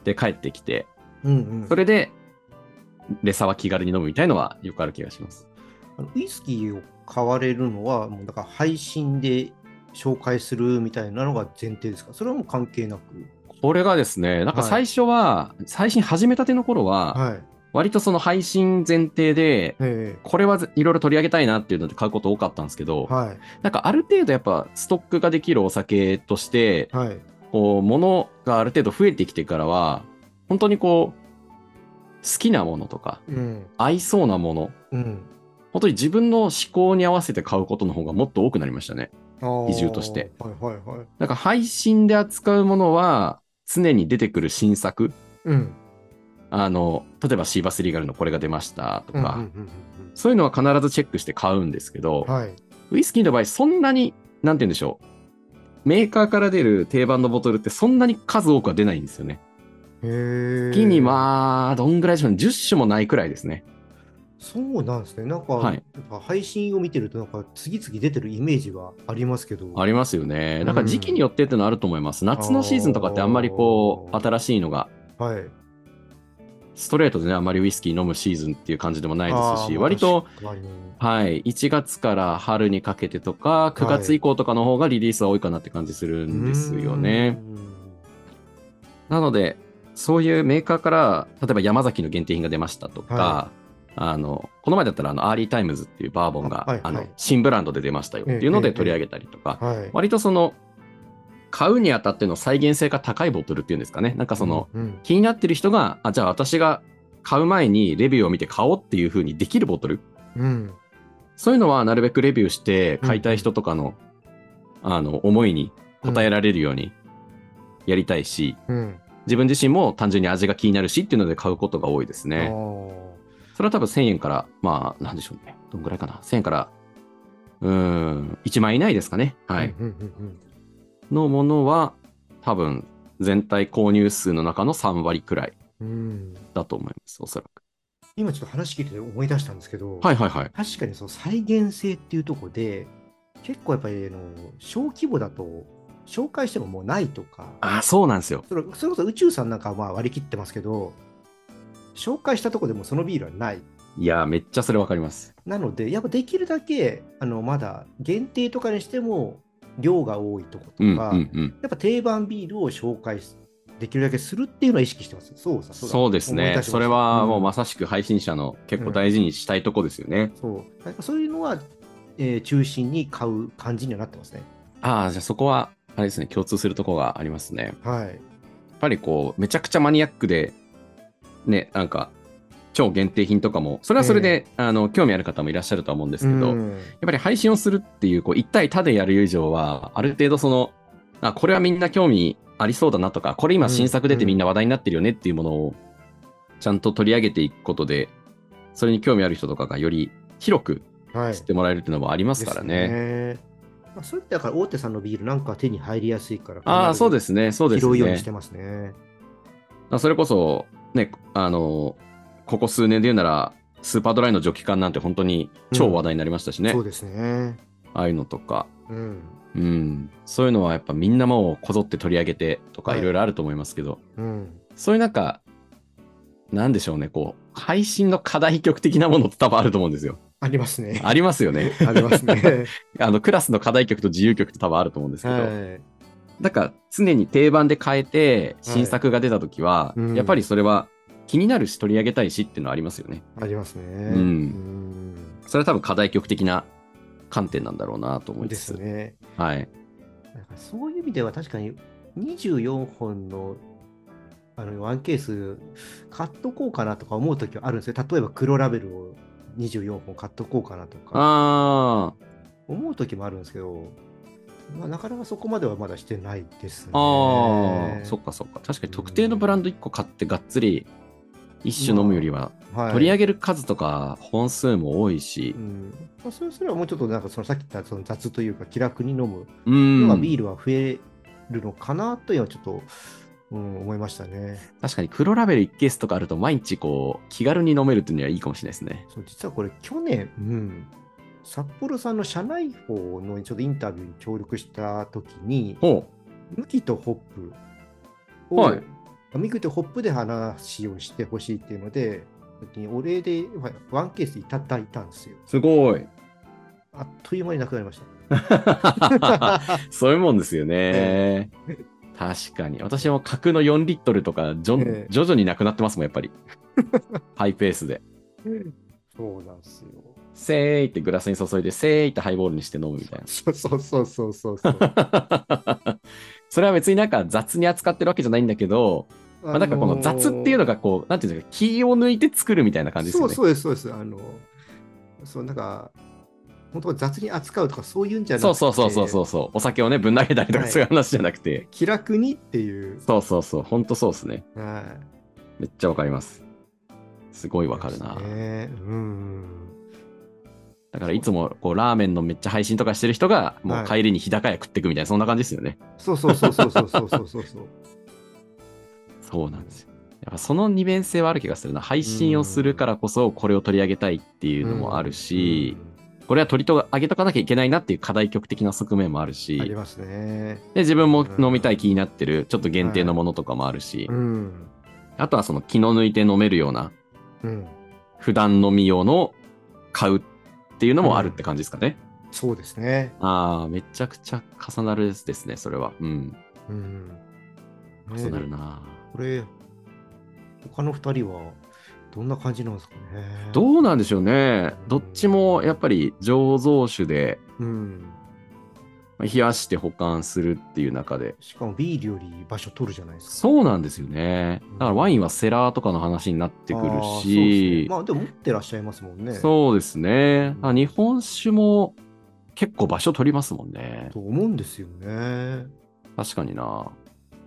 で帰ってきて、うんうん。それで、レサは気軽に飲むみたいのはよくある気がします。ウイスキーを買われるのは、もうだから配信で紹介するみたいなのが前提ですか？それはもう関係なく？これがですね、なんか最初は、最新始めたての頃は、はい。割とその配信前提で、えこれはいろいろ取り上げたいなっていうので買うこと多かったんですけど、えはい。なんかある程度やっぱストックができるお酒として、はい。こう、ものがある程度増えてきてからは、本当にこう、好きなものとか、うん。合いそうなもの、うん。本当に自分の思考に合わせて買うことの方がもっと多くなりましたね。比重として。はいはいはい。なんか配信で扱うものは、常に出てくる新作、うん。あの、例えばシーバスリーガルのこれが出ましたとか、うんうんうんそういうのは必ずチェックして買うんですけどうん、はい。ウイスキーの場合、そんなに、なんて言うんでしょう。メーカーから出る定番のボトルってそんなに数多くは出ないんですよね。月にまあ、どんぐらいでしょうね。10種もないくらいですね。そうなんですね。なんか、はい配信を見てると、なんか次々出てるイメージはありますけど。ありますよね。なんか時期によってってのあると思います。夏のシーズンとかってあんまりこう、新しいのが、はい。ストレートでね、あんまりウイスキー飲むシーズンっていう感じでもないですし、割と、、はい、1月から春にかけてとか、9月以降とかの方がリリースは多いかなって感じするんですよね。。なので、そういうメーカーから、例えば山崎の限定品が出ましたとか、はあの、この前だったら、あの、アーリータイムズっていうバーボンが、あはいはいあの、新ブランドで出ましたよっていうのええええで取り上げたりとか、はい。割とその、買うにあたっての再現性が高いボトルっていうんですかね。なんかその、うん、うん気になってる人が、あ、じゃあ私が買う前にレビューを見て買おうっていう風にできるボトル。うん。そういうのはなるべくレビューして買いたい人とかの、あの、思いに応えられるようにやりたいし、うん。自分自身も単純に味が気になるしっていうので買うことが多いですあね。ーそれは多分1000円から、まあ、なんでしょうね。どんぐらいかな。1000円から、うーん、1万円以内ですかね。はい。のものは、多分、全体購入数の中の3割くらいだと思います、おそらく。今ちょっと話聞いてて思い出したんですけど、はいはいはい。確かにその再現性っていうところで、結構やっぱりあの小規模だと紹介してももうないとか、あ、そうなんですよ。それそれこそ宇宙さんなんかはまあ割り切ってますけど、紹介したところでもそのビールはない。いやー、めっちゃそれわかります。なので、やっぱできるだけあのまだ限定とかにしても量が多いとことうんか、うんうん。やっぱ定番ビールを紹介すできるだけするっていうのは意識してます。そうそうですね。それはもううんまさしく配信者の結構大事にしたいとこですよね。そうなんかそういうのは、えー中心に買う感じにはなってますね。ああ、じゃあそこは、あれですね、共通するところがありますね。やっはい。ぱりこう、めちゃくちゃマニアックで、ね、なんか、超限定品とかも、それはそれで、あの、興味ある方もいらっしゃるとは思うんですけど、うんやっぱり配信をするっていう、こう、一対他でやる以上は、ある程度その、あ、これはみんな興味ありそうだなとか、これ今新作出てみんな話題になってるよねっていうものを、ちゃんと取り上げていくことで、それに興味ある人とかがより広くはい知ってもらえるっていうのもありますからね。ですねまあ、それってだから大手さんのビールなんか手に入りやすいから。。ああ、そうですすね、そうですね拾うようにして。ますね。あそれこそ、ね、あの、ここ数年で言うなら、スーパードライのジョッキ缶なんて本当に超話題になりましたしね。そうですね。ああいうのとか。うん。うん。そういうのはやっぱみんなもうこぞって取り上げてとかはいいろいろあると思いますけど、うん。そういうなんか、なんでしょうね、こう、配信の課題曲的なものって多分あると思うんですよ。ありますね。ありますよね。ありますね。あの、クラスの課題曲と自由曲って多分あると思うんですけど、はい。だから常に定番で変えて新作が出た時は、うんやっぱりそれは気になるし取り上げたいしっていうのはありますよね。ありますね。んうんそれは多分課題曲的な観点なんだろうなと思いでつつ。すね。はい。だからそういう意味では確かに24本のあのワンケース買っとこうかなとか思うときはあるんですよ。例えば黒ラベルを24本買っとこうかなとかあ思う時もあるんですけど、まあ、なかなかそこまではまだしてないですね。あ、ああ、そっかそっか。確かに特定のブランド1個買ってがっつり一種飲むよりは、はい、取り上げる数とか本数も多いしう、んまあ、それそれはもうちょっとなんかそのさっき言ったその雑というか気楽に飲むうん。のがビールは増えるのかなというのはちょっと、うん、思いましたね。確かに黒ラベル1ケースとかあると毎日こう気軽に飲めるっていうのはいいかもしれないですね。そう実はこれ去年、うん、札幌さんの社内法のちょっとインタビューに協力した時にほ麦とホップを、はい麦とホップで話をしてほしいっていうのでお礼でワンケースいただいたんですよ。う。すごい。あっという間になくなりました。そういうもんですよね。確かに。私も角の4リットルとか徐々になくなってますもん、やっぱり。ハイペースで。そうなんですよ。せーいってグラスに注いで、せーいってハイボールにして飲むみたいな。そうそうそうそうそうそう。それは別になんか雑に扱ってるわけじゃないんだけど、まあ、なんかこの雑っていうのがこう、なんていうんですか、気を抜いて作るみたいな感じですよね。そうそうです、そうです。あの、そう、なんか、本当は雑に扱うとかそういうんじゃなくて、そうそうそうそうそうそう。お酒をね、ぶん投げたりとかはいそういう話じゃなくて。気楽にっていう。そうそうそう。ほんとそうですね。はい。めっちゃわかります。すごいわかるな。ね、うん。だからいつもこうラーメンのめっちゃ配信とかしてる人が、もうはい帰りに日高屋食ってくみたいな、そんな感じですよね。そうそうそうそうそうそうそうそうそう。そうなんですよ。やっぱその二面性はある気がするな。配信をするからこそこれを取り上げたいっていうのもあるし、これは取りと上げとかなきゃいけないなっていう課題曲的な側面もあるうん、し、ありますね。で自分も飲みたい気になってるちょっと限定のものとかもあるし、うん。あとはその気の抜いて飲めるようなうん。普段飲み用の買うっていうのもあるって感じですかね。そうですね。ああ、めちゃくちゃ重なるですね、それは。うん。うん。重なるね、な。これ、他の二人はどんな感じなんですかね。どうなんでしょうね。どっちもやっぱり醸造酒でうん。まあ冷やして保管するっていう中で。しかもビールより場所取るじゃないですか。そうなんですよね。だからワインはセラーとかの話になってくるあーそうでね、まあでも持ってらっしゃいますもんね。そうですね。日本酒も結構場所取りますもんね。と思うんですよね。確かにな。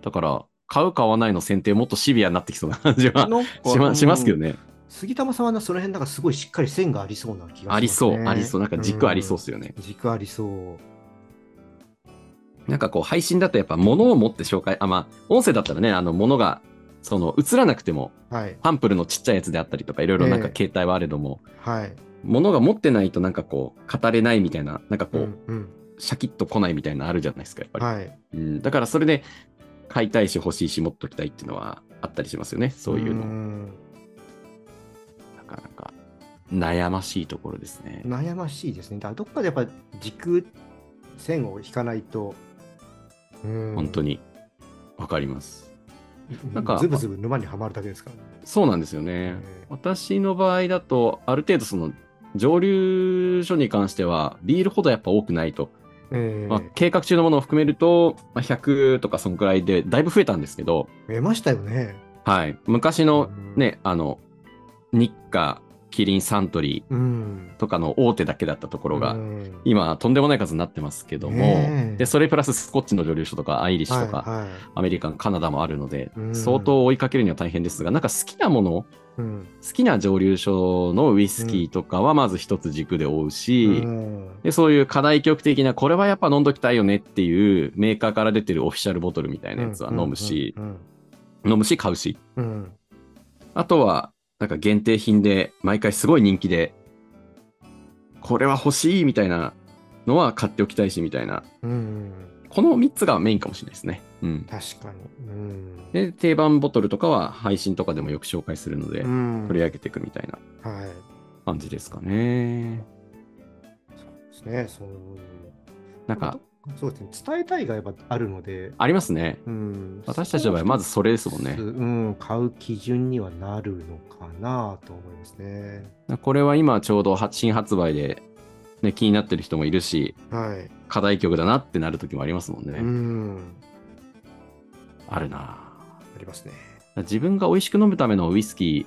だから、買う買わないの選定もっとシビアになってきそうな感じはしますけどね。ね。杉玉さんはなその辺なんかすごいしっかり線がありそうな気がします、ね。ありそう、ありそう。なんか軸ありそうっすよね。うん軸ありそう。なんかこう、配信だとやっぱ物を持って紹介、あ、まあ、音声だったらね、あの、物が、その、映らなくても、はい。パンプルのちっちゃいやつであったりとか、いろいろなんかええ携帯はあれども、はい。物が持ってないとなんかこう、語れないみたいな、なんかこう、うんうんシャキッと来ないみたいなのあるじゃないですか、やっぱり。はい。うん、だからそれで、買いたいし欲しいし持っときたいっていうのはあったりしますよね、そういうの。んなかなか悩ましいところですね。悩ましいですね。だからどっかでやっぱ軸、線を引かないと、うん本当に。わかります。なんかズブズブ沼にはまるだけですか？そうなんですよね。私の場合だと、ある程度その、蒸留所に関しては、ビールほどやっぱ多くないと。ええまあ、計画中のものを含めると、まあ、100とかそんくらいで、だいぶ増えたんですけど、増えましたよね。はい。昔のうん、ね、あの、日課、キリン、サントリうん。ーとかの大手だけだったところが、うん。今、とんでもない数になってますけども、で、それプラススコッチの蒸留所とか、アイリッシュとか、アメリカン、カナダもあるので、うん。相当追いかけるには大変ですが、なんか好きなもの、うん。好きな蒸留所のウイスキーとかはまず一つ軸で追うし、うん。でそういう課題曲的な、これはやっぱ飲んどきたいよねっていうメーカーから出てるオフィシャルボトルみたいなやつは飲むし、うん。飲むし買うし、うん。あとはなんか限定品で毎回すごい人気で、これは欲しいみたいなのは買っておきたいしみたいな、うんこの3つがメインかもしれないですね。うん。確かに。うんで、定番ボトルとかは配信とかでもよく紹介するので、うん取り上げていくみたいなはい。感じですかね。ですね。そうなんか、そうですね。伝えたいがやっぱあるので、ありますね。うん、私たちの場合、まずそれですもんね。うん、買う基準にはなるのかなと思いますね。これは今ちょうど発新発売で、ね、気になってる人もいるし、はい。課題曲だなってなる時もありますもんね。うん。あるなありますね。自分が美味しく飲むためのウイスキ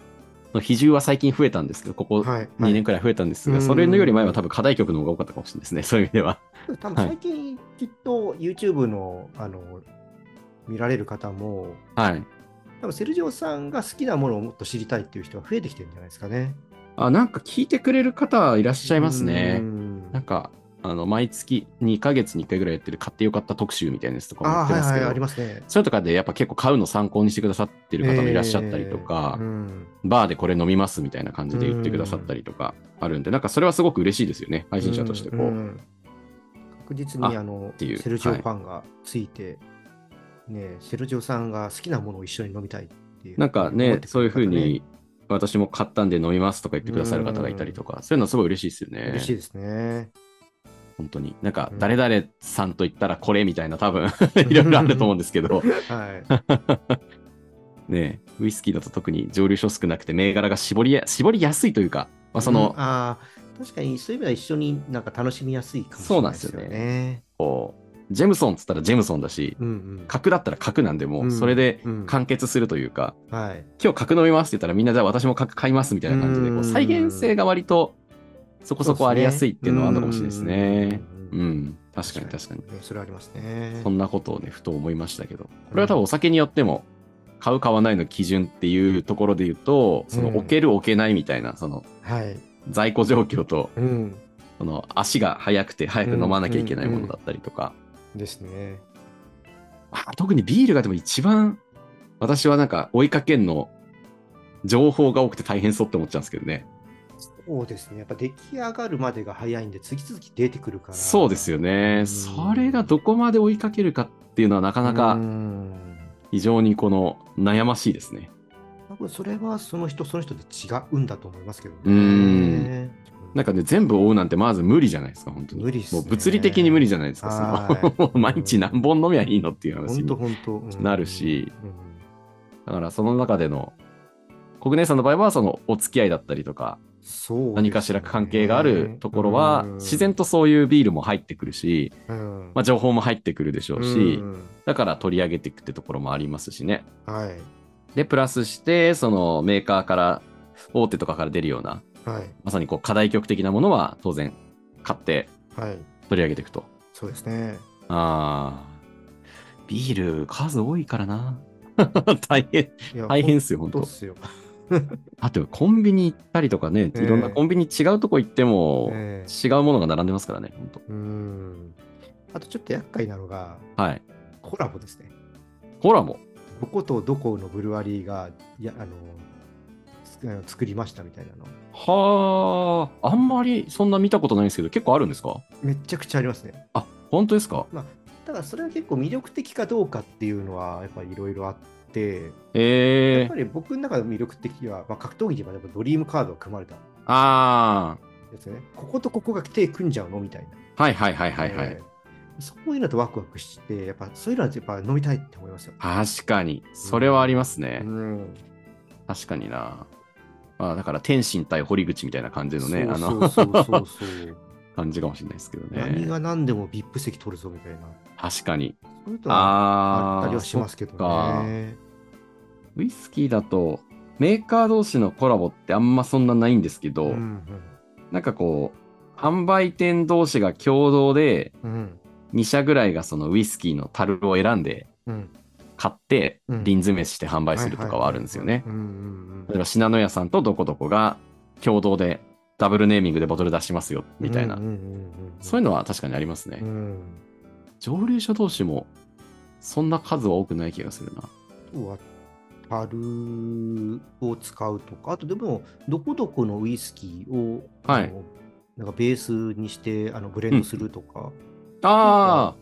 の比重は最近増えたんですけど、ここはい。2年くらい増えたんですが、はいそれのより前は多分課題曲の方が多かったかもしれないですね、そういう意味では。多分最近、きっと YouTube の、あの、見られる方も、はい。多分セルジオさんが好きなものをもっと知りたいっていう人が増えてきてるんじゃないですかね。あ、なんか聞いてくれる方いらっしゃいますうね。んなんか、あの、毎月2ヶ月に1回ぐらいやってる買ってよかった特集みたいなやつとかもやってますけど、ありますね。それとかでやっぱ結構買うの参考にしてくださってる方もいらっしゃったりとか、えーうんバーでこれ飲みますみたいな感じで言ってくださったりとかあるんで、なんかそれはすごく嬉しいですよね、配信者としてこう。んん確実にああのセルジオファンがついて、ね、セルジオさんが好きなものを一緒に飲みたいっていう。なんかねそういうふうに、私も買ったんで飲みますとか言ってくださる方がいたりとか、そういうのはすごい嬉しいですよね。嬉しいですね。本当に。なんかう、ん誰々さんと言ったらこれみたいな、多分 いろいろあると思うんですけど、はい。ね、ウイスキーだと特に蒸留所少なくて、銘柄が絞りや絞りやすいというか、まあ、その、うんあー確かにそういう意味では一緒になんか楽しみやすいかもしれないですよそうなんね。こう、ジェムソンっつったらジェムソンだし、うんうん角だったら角なんで、もううんそれでうん完結するというか、はい。今日角飲みますって言ったらみんなじゃあ私も角買いますみたいな感じで、こううん再現性が割とそこそこありやすいっていうのはあるのかもしれないですね。ううんん、確かに確かに。ねそれはありますね。そんなことをね、ふと思いましたけど、これは多分お酒によっても、買う買わないの基準っていうところで言うと、そのうん置ける置けないみたいな、そのはい。在庫状況と、うん。その足が速くて早く飲まなきゃいけないものだったりとか、ですね。あ特にビールがでも一番、私はなんか追いかけんの情報が多くて大変そうって思っちゃうんですけどね。そうですね。やっぱ出来上がるまでが早いんで、次々出てくるから。そうですよね。うんそれがどこまで追いかけるかっていうのはなかなうかん非常にこの悩ましいですね。多分それはその人その人で違うんだと思いますけどね。うんなんかね、全部追うなんてまず無理じゃないですか、本当に。無理もう物理的に無理じゃないですか。はいその 毎日何本飲みゃいいのっていう話に。なるし、うんだからその中での、国姉さんの場合はそのお付き合いだったりとか、ね何かしら関係があるところは、うん自然とそういうビールも入ってくるし、うんまあ、情報も入ってくるでしょうし、うんだから取り上げていくってところもありますしね。はい。で、プラスして、そのメーカーから、大手とかから出るような、はい。まさにこう課題曲的なものは当然買ってはい。取り上げていくと。そうですね。ああ、ビール数多いからな。大変、大変っすよ、本当本当っすよ。あと、コンビニ行ったりとかね、ええいろんなコンビニ違うとこ行っても、え違うものが並んでますからね、本当うん。あとちょっと厄介なのが、はい。コラボですね。コラボ？どことどこのブルワリーが、いや、あの、作りましたみたいなの。はあ、あんまりそんな見たことないんですけど、結構あるんですか？めっちゃくちゃありますね。あ、本当ですか？まあ、ただそれは結構魅力的かどうかっていうのは、やっぱりいろいろあっええっぱり僕の中で魅力的は、まあ、格闘技ではやっぱドリームカードが組まれたあやつね。こことここが手組んじゃうのみたいな。あ、はいはいはいはいはい。えーそういうのとワクワクして、やっぱそういうのはやっぱ飲みたいって思いますよ。確かに。それはありますね。うん。確かにな。まあ、だから天心対堀口みたいな感じのね、あそうのそうそう。感じかもしれないですけどね。何が何でも VIP 席取るぞみたいな。確かに。そういうのはあああったりはしますけどね。ウイスキーだと、メーカー同士のコラボってあんまそんなないんですけど、うんなんかこう、販売店同士が共同で、うんうん2社ぐらいがそのウイスキーの樽を選んでうん買って、うん瓶詰めして販売するとかはあるんですよね。うんうん例えば、信濃屋さんとどこどこが共同でダブルネーミングでボトル出しますよ、うんみたいなうん。うんうんそういうのは確かにありますね。うん蒸留所同士も、そんな数は多くない気がするな。樽を使うとか、あとでも、どこどこのウイスキーを、はい。なんかベースにしてあのブレンドするとか、あ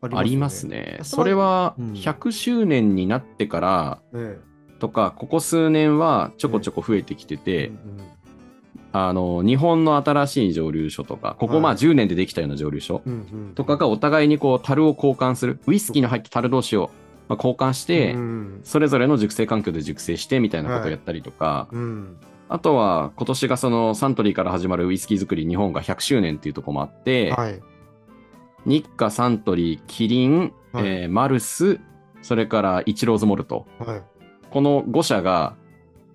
ああ、ありますね。あそれはうん。100周年になってからえとか、ここ数年はちょこちょこ増えてきてえて、うんあの、日本の新しい蒸留所とか、ここまあはい。10年でできたような蒸留所うんうん。とかがお互いにこう樽を交換する、ウイスキーの入った樽同士をまあ交換してう、ん。それぞれの熟成環境で熟成してみたいなことをやったりとか、うん。あとは今年がそのサントリーから始まるウイスキー作り日本が100周年っていうところもあって、はい。日課サントリー、キリン、はい。えーマルス、それからイチローズモルト、はい。この5社が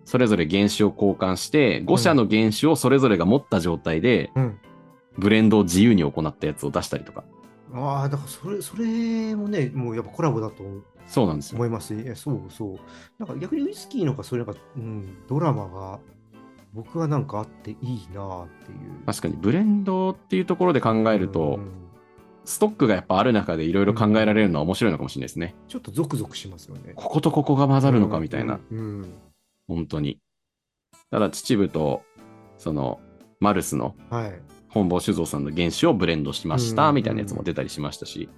それぞれ原酒を交換して、5社の原酒をそれぞれが持った状態で、うん。ブレンドを自由に行ったやつを出したりとか。ああ、だからそれ、それもね、もうやっぱコラボだとそうなんですよ。思いますし、いやそうそう。なんか逆にウイスキーの方がそういうなんか、うん、ドラマが僕はなんかあっていいなっていう。確かにブレンドっていうところで考えると、うんストックがやっぱある中でいろいろ考えられるのは面白いのかもしれないですね。ちょっとゾクゾクしますよね。こことここが混ざるのかみたいな、うん。うん本当に。ただ秩父と、その、マルスのはい。本坊酒造さんの原酒をブレンドしました、うんみたいなやつも出たりしましたし、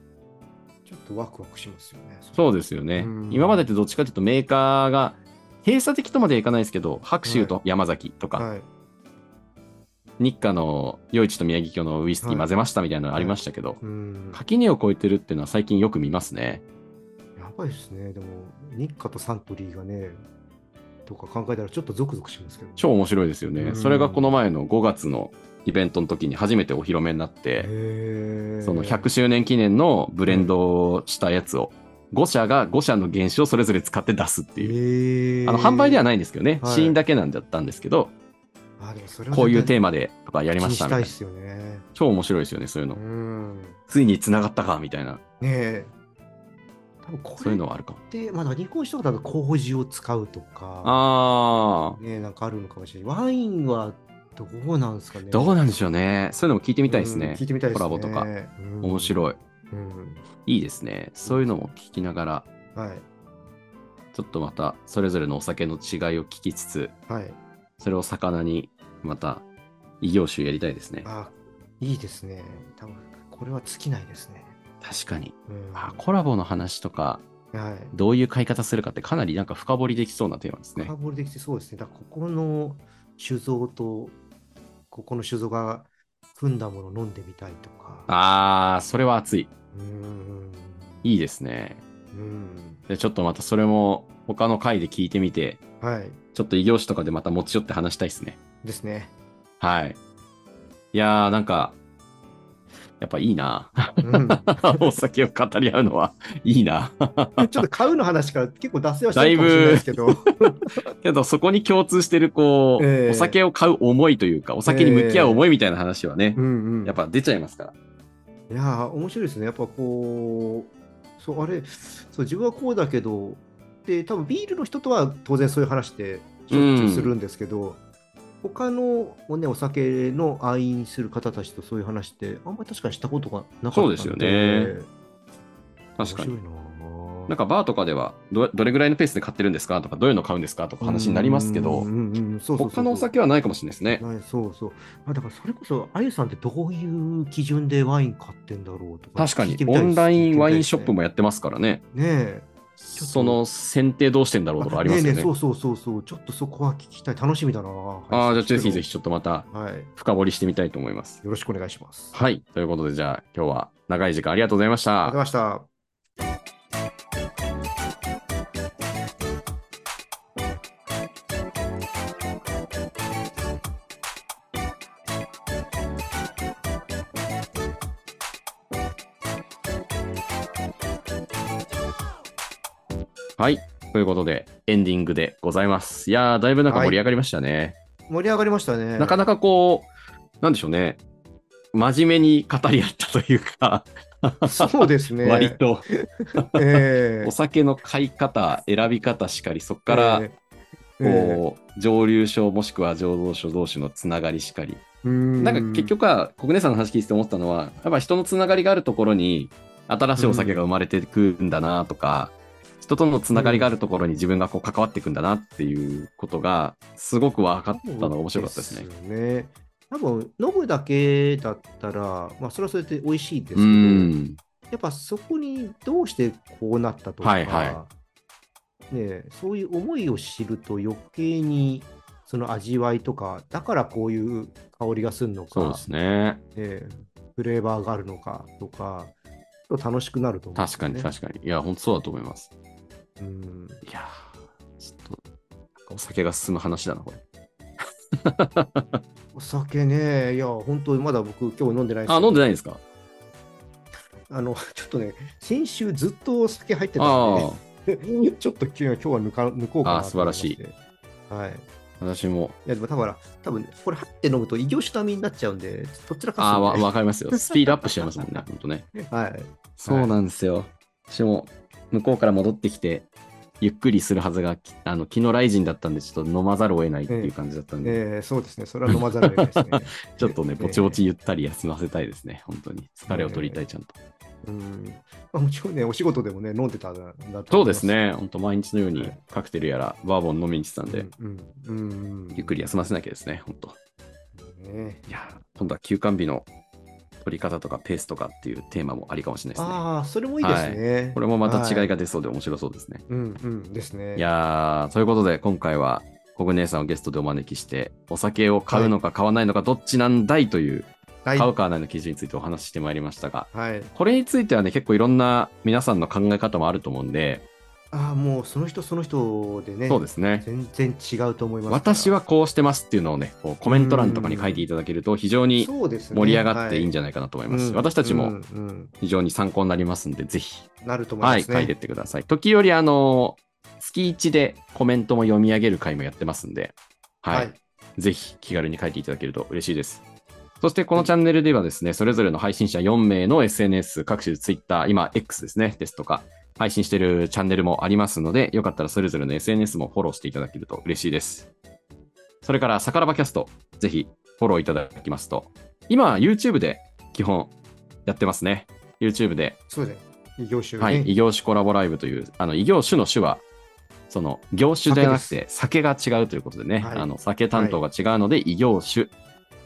ちょっとワクワクしますよね。そうですよね。うん今までってどっちかというとメーカーが、閉鎖的とまではいかないですけど、白州と山崎とか、はい。日課の余市と宮城京のウイスキーはい混ぜましたみたいなのありましたけど、うん。垣根を越えてるっていうのは最近よく見ますね。やばいですね。でも、日課とサントリーがね、とか考えたらちょっとゾクゾクしますけど、超面白いですよね。うんそれがこの前の5月のイベントの時に初めてお披露目になって、その100周年記念のブレンドをしたやつを、5社が5社の原酒をそれぞれ使って出すっていう。あの販売ではないんですけどね、はいシーンだけなんだったんですけど、あでもそれはこういうテーママでとかやりましたみたいな。超面白いですよね、そういううの。ん。ねついに繋がったかみたいな、え。そういうのはあるかも。て、まだ日本酒とかだと麹を使うとか、あー、ね、なんかあるのかもしれない。ワインはどうなんですかね。どうなんでしょうね。そういうのも聞いてみたいですねうん聞い。てみたいですね。コラボとかうん面白い。うん。いいですね。そういうのも聞きながら、はい。ちょっとまたそれぞれのお酒の違いを聞きつつ、はい。それを魚にまた異業種やりたいですね。あ、いいですね。多分これは尽きないですね。確かに。うん。あコラボの話とか、はい。どういう買い方するかってかなりなんか深掘りできそうなテーマですね深。掘りできてそうですね。だここの酒造と、ここの酒造が組んだものを飲んでみたいとか。あー、それは熱い。うん。いいですね。うん。で、ちょっとまたそれも他の回で聞いてみて、はい。ちょっと異業種とかでまた持ち寄って話したいですね。ですね。はい。いやー、なんか、やっぱいいな。うん、お酒を語り合うのはいいな。ちょっと買うの話から結構脱線はしてるかもしれないですけど。けど、そこに共通してる、こう、ええお酒を買う思いというか、お酒に向き合う思いみたいな話はね、うんうん。やっぱ出ちゃいますから。いやー、面白いですね。やっぱこう、そう、あれ、そう、自分はこうだけど、で、多分ビールの人とは当然そういう話ってしょっちゅうするんですけど、他の、ね、お酒の愛飲する方たちとそういう話って、あんまり確かにしたことがなかったそうですよね確かに。ななんかバーとかではど、どれぐらいのペースで買ってるんですか？とか、どういうの買うんですか？とか話になりますけど他のお酒はないかもしれないですね。ないそうそう。あだからそれこそ、あゆさんってどういう基準でワイン買ってんだろうとか。確かにオンラインワインショップもやってますからねねえ。その選定どうしてんだろうとかありますよね。えええそうそうそうそう。ちょっとそこは聞きたい。楽しみだな。ああ、じゃあぜひぜひ。ひちょっとまたはい。深掘りしてみたいと思います。よろしくお願いします。はい。ということで、じゃあ今日は長い時間ありがとうございましありがとうごた。ざいはい。ということで、エンディングでございます。いやー、だいぶなんか盛り上がりましたね。盛り上がりましたね。なかなかこう、なんでしょうね。真面目に語り合ったというか、そうですね。割とええお酒の買い方、選び方しかり、そこからえええこう、蒸留所もしくは醸造所同士のつながりしかり。なんか結局は、国根さんの話聞いてて思ったのは、やっぱ人のつながりがあるところに、新しいお酒が生まれてくんだなとか、人とのつながりがあるところに自分がこう関わっていくんだなっていうことが、すごく分かったのが面白かったですね。すよね。多分飲むだけだったら、まあ、それはそれで美味しいですけうど、ん。やっぱそこにどうしてこうなったとか、はいはね、そういう思いを知ると余計にその味わいとか、だからこういう香りがするのかそうで、すね。ねフレーバーがあるのかとか、楽しくなると思うんです確。かに確かに。いや、本当そうだと思います。うんいやーちょっと、お酒が進む話だな、これ。お酒ね、いや、本当にまだ僕、今日飲んでないですあ、飲んでないんですか？あの、ちょっとね、先週ずっとお酒入ってたあんで、ちょっと今日今日は抜か抜こうかなあ素晴らしいはい。い私も、や、でも多分、多分これ、はって飲むと異業種並みになっちゃうんで、どちらかああ、わかりますよ。スピードアップしちゃいますもんね、ほんとね。るはい。そうなんですよ。私も、向こうから戻ってきて、ゆっくりするはずが、きあの昨日ライジンだったんで、ちょっと飲まざるを得ないっていう感じだったんで、えー、そうですね。それは飲まざるを得ないですね。ちょっとね、えーぼちぼちゆったり休ませたいですね、本当に。疲れを取りたい、ちゃんと。うんまあ、もちろんね、お仕事でもね、飲んでたんだとそうです。ね、本当毎日のようにはいカクテルやらバーボン飲みにしてたんで、うんうんうんゆっくり休ませなきゃですね、本当。ねいやー、今度は休館日の取り方とかペースとかっていうテーマもありかもしれないですね。ああ、それもいいですね。これもまた違いが。が出そうで面白そうですね。うんうんですね。いやー、ということで今回はコグ姉さんをゲストでお招きして、お酒を買うのか買わないのかどっちなんだいという、はい。買うかないの基準についてお話ししてまいりましたが、はい、これについてはね、結構いろんな皆さんの考え方もあると思うんで、ああ、もうその人その人でね、そうですね。全然違うと思います。私はこうしてますっていうのをね、こうコメント欄とかに書いていただけると非常に盛り上がっていいんじじゃないかなと思いますし、私たちも非常に参考になりますんで、ぜひ、なると思いはい、ますね。書いてってください。時折、あの、月1でコメントも読み上げる回もやってますんで、はい、はい。ぜひ気軽に書いていただけると嬉しいです。そしてこのチャンネルではですね、それぞれの配信者4名の SNS、各種 Twitter、今 X ですね、ですとか、配信しているチャンネルもありますので、よかったらそれぞれの SNS もフォローしていただけると嬉しいです。それから、さからばキャスト、ぜひフォローいただきますと、今、YouTube で基本やってますね。YouTube でそうで。異業種ね。はい、異業種コラボライブという、あの異業種の種は、その業種ではなくて酒が違うということでね、はいあの酒担当が違うので、異業種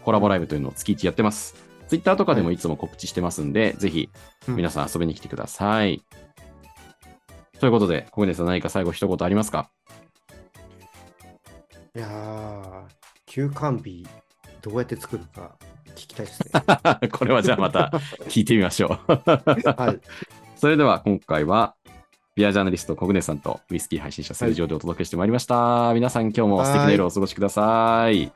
コラボライブというのを月1やってます。ツイッターとかでもいつも告知してますんで、ぜひうん皆さん遊びに来てください。ということで、小舟さん何か最後一言ありますか？いやー、休館日、どうやって作るか聞きたいですね。これはじゃあまた 聞いてみましょう。はい。それでは今回は、ビアジャーナリスト、小舟さんとウイスキー配信者、セルジオでお届けしてまいりました。皆さん今日も素敵な夜をお過ごしください